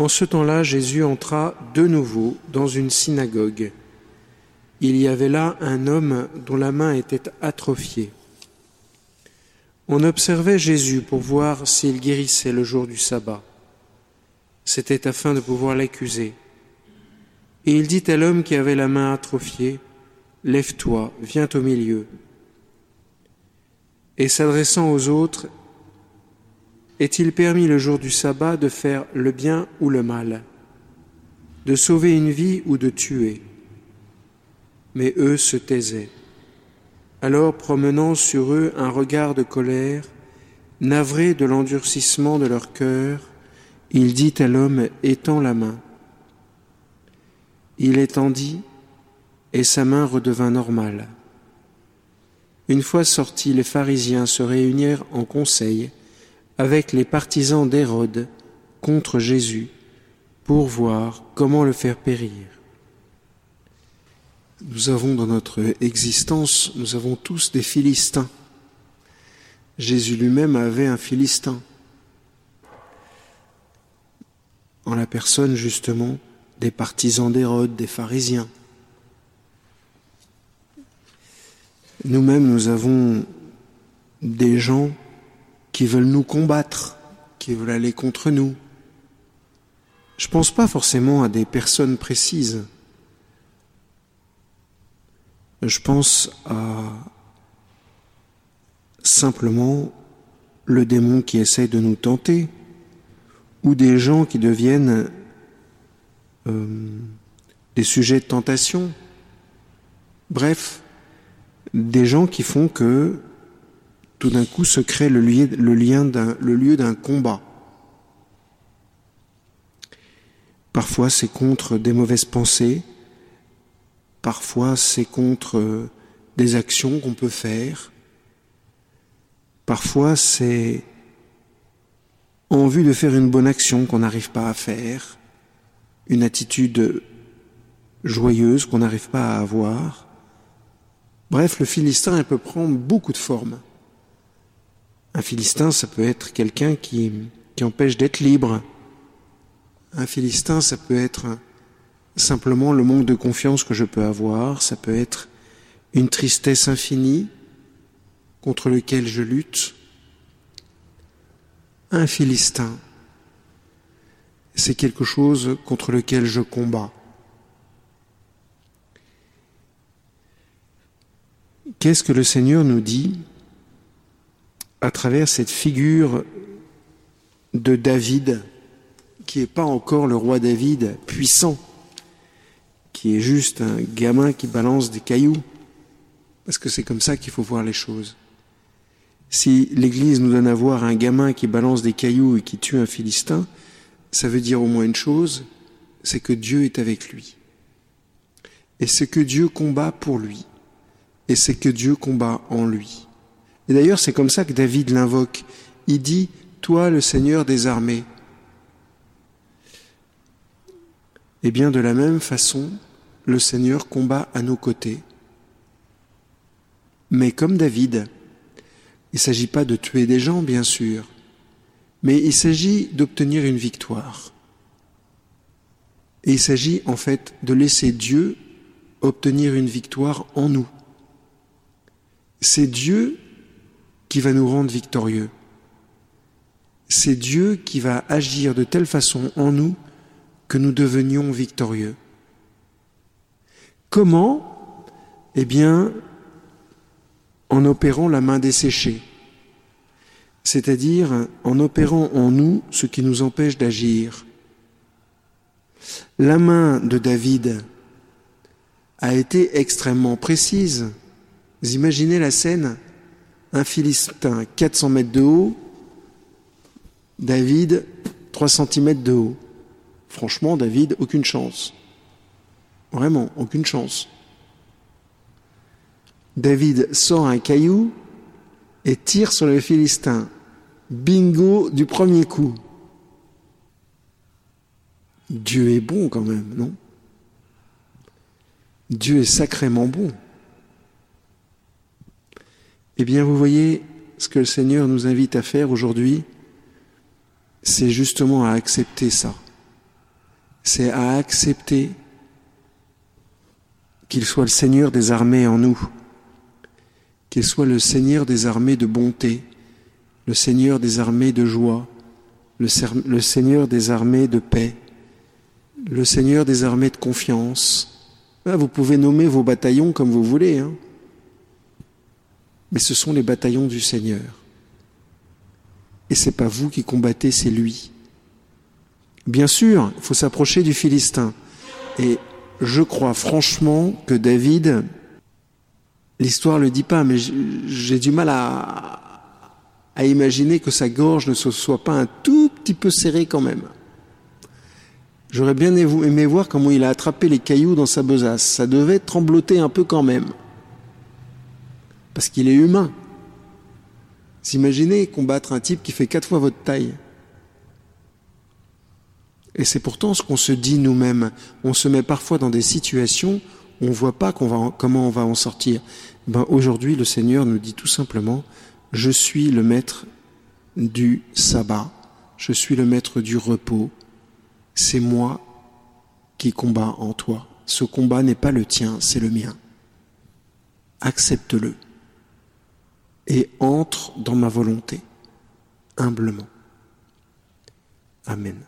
En ce temps-là, Jésus entra de nouveau dans une synagogue. Il y avait là un homme dont la main était atrophiée. On observait Jésus pour voir s'il guérissait le jour du sabbat. C'était afin de pouvoir l'accuser. Et il dit à l'homme qui avait la main atrophiée, Lève-toi, viens au milieu. Et s'adressant aux autres, est-il permis le jour du sabbat de faire le bien ou le mal, de sauver une vie ou de tuer? Mais eux se taisaient. Alors, promenant sur eux un regard de colère, navré de l'endurcissement de leur cœur, il dit à l'homme Étends la main. Il étendit, et sa main redevint normale. Une fois sortis, les pharisiens se réunirent en conseil avec les partisans d'Hérode contre Jésus pour voir comment le faire périr. Nous avons dans notre existence, nous avons tous des Philistins. Jésus lui-même avait un Philistin, en la personne justement des partisans d'Hérode, des pharisiens. Nous-mêmes, nous avons des gens qui veulent nous combattre, qui veulent aller contre nous. Je ne pense pas forcément à des personnes précises. Je pense à simplement le démon qui essaie de nous tenter, ou des gens qui deviennent euh, des sujets de tentation. Bref, des gens qui font que tout d'un coup se crée le, lien, le lieu d'un combat. Parfois c'est contre des mauvaises pensées, parfois c'est contre euh, des actions qu'on peut faire, parfois c'est en vue de faire une bonne action qu'on n'arrive pas à faire, une attitude joyeuse qu'on n'arrive pas à avoir. Bref, le Philistin, peut prendre beaucoup de formes. Un Philistin, ça peut être quelqu'un qui, empêche d'être libre. Un Philistin, ça peut être simplement le manque de confiance que je peux avoir, ça peut être une tristesse infinie contre lequel je lutte. Un Philistin, c'est quelque chose contre lequel je combats. Qu'est-ce que le Seigneur nous dit à travers cette figure de David, qui n'est pas encore le roi David puissant, qui est juste un gamin qui balance des cailloux, parce que c'est comme ça qu'il faut voir les choses. Si l'Église nous donne à voir un gamin qui balance des cailloux et qui tue un Philistin, ça veut dire au moins une chose, c'est que Dieu est avec lui. Et c'est que Dieu combat pour lui et c'est que Dieu combat en lui. Et d'ailleurs, c'est comme ça que David l'invoque. Il dit, Toi le Seigneur des armées. Et bien de la même façon, le Seigneur combat à nos côtés. Mais comme David, il ne s'agit pas de tuer des gens, bien sûr, mais il s'agit d'obtenir une victoire. Et il s'agit en fait de laisser Dieu obtenir une victoire en nous c'est Dieu qui va nous rendre victorieux. C'est Dieu qui va agir de telle façon en nous que nous devenions victorieux. Comment? Eh bien, en opérant la main desséchée, c'est-à-dire en opérant en nous ce qui nous empêche d'agir. La main de David a été extrêmement précise. Vous imaginez la scène? Un Philistin 400 mètres de haut, David 3 cm de haut. Franchement, David, aucune chance. Vraiment, aucune chance. David sort un caillou et tire sur le Philistin. Bingo du premier coup. Dieu est bon quand même, non? Dieu est sacrément bon. Eh bien, vous voyez, ce que le Seigneur nous invite à faire aujourd'hui, c'est justement à accepter ça. c'est à accepter qu'il soit le Seigneur des armées en nous, qu'il soit le Seigneur des armées de bonté, le Seigneur des armées de joie, le, Seigneur des armées de paix, le Seigneur des armées de confiance. Ah, vous pouvez nommer vos bataillons comme vous voulez, hein. Mais ce sont les bataillons du Seigneur. Et c'est pas vous qui combattez, c'est lui. Bien sûr, il faut s'approcher du Philistin. Et je crois franchement que David, l'histoire ne le dit pas, mais j'ai du mal à, à imaginer que sa gorge ne se soit pas un tout petit peu serrée quand même. J'aurais bien aimé voir comment il a attrapé les cailloux dans sa besace. Ça devait trembloter un peu quand même. Parce qu'il est humain. Imaginez combattre un type qui fait quatre fois votre taille. Et c'est pourtant ce qu'on se dit nous-mêmes. On se met parfois dans des situations où on ne voit pas comment on va en sortir. Ben, Aujourd'hui, le Seigneur nous dit tout simplement, je suis le maître du sabbat, je suis le maître du repos, c'est moi qui combat en toi. Ce combat n'est pas le tien, c'est le mien. Accepte-le et entre dans ma volonté, humblement. Amen.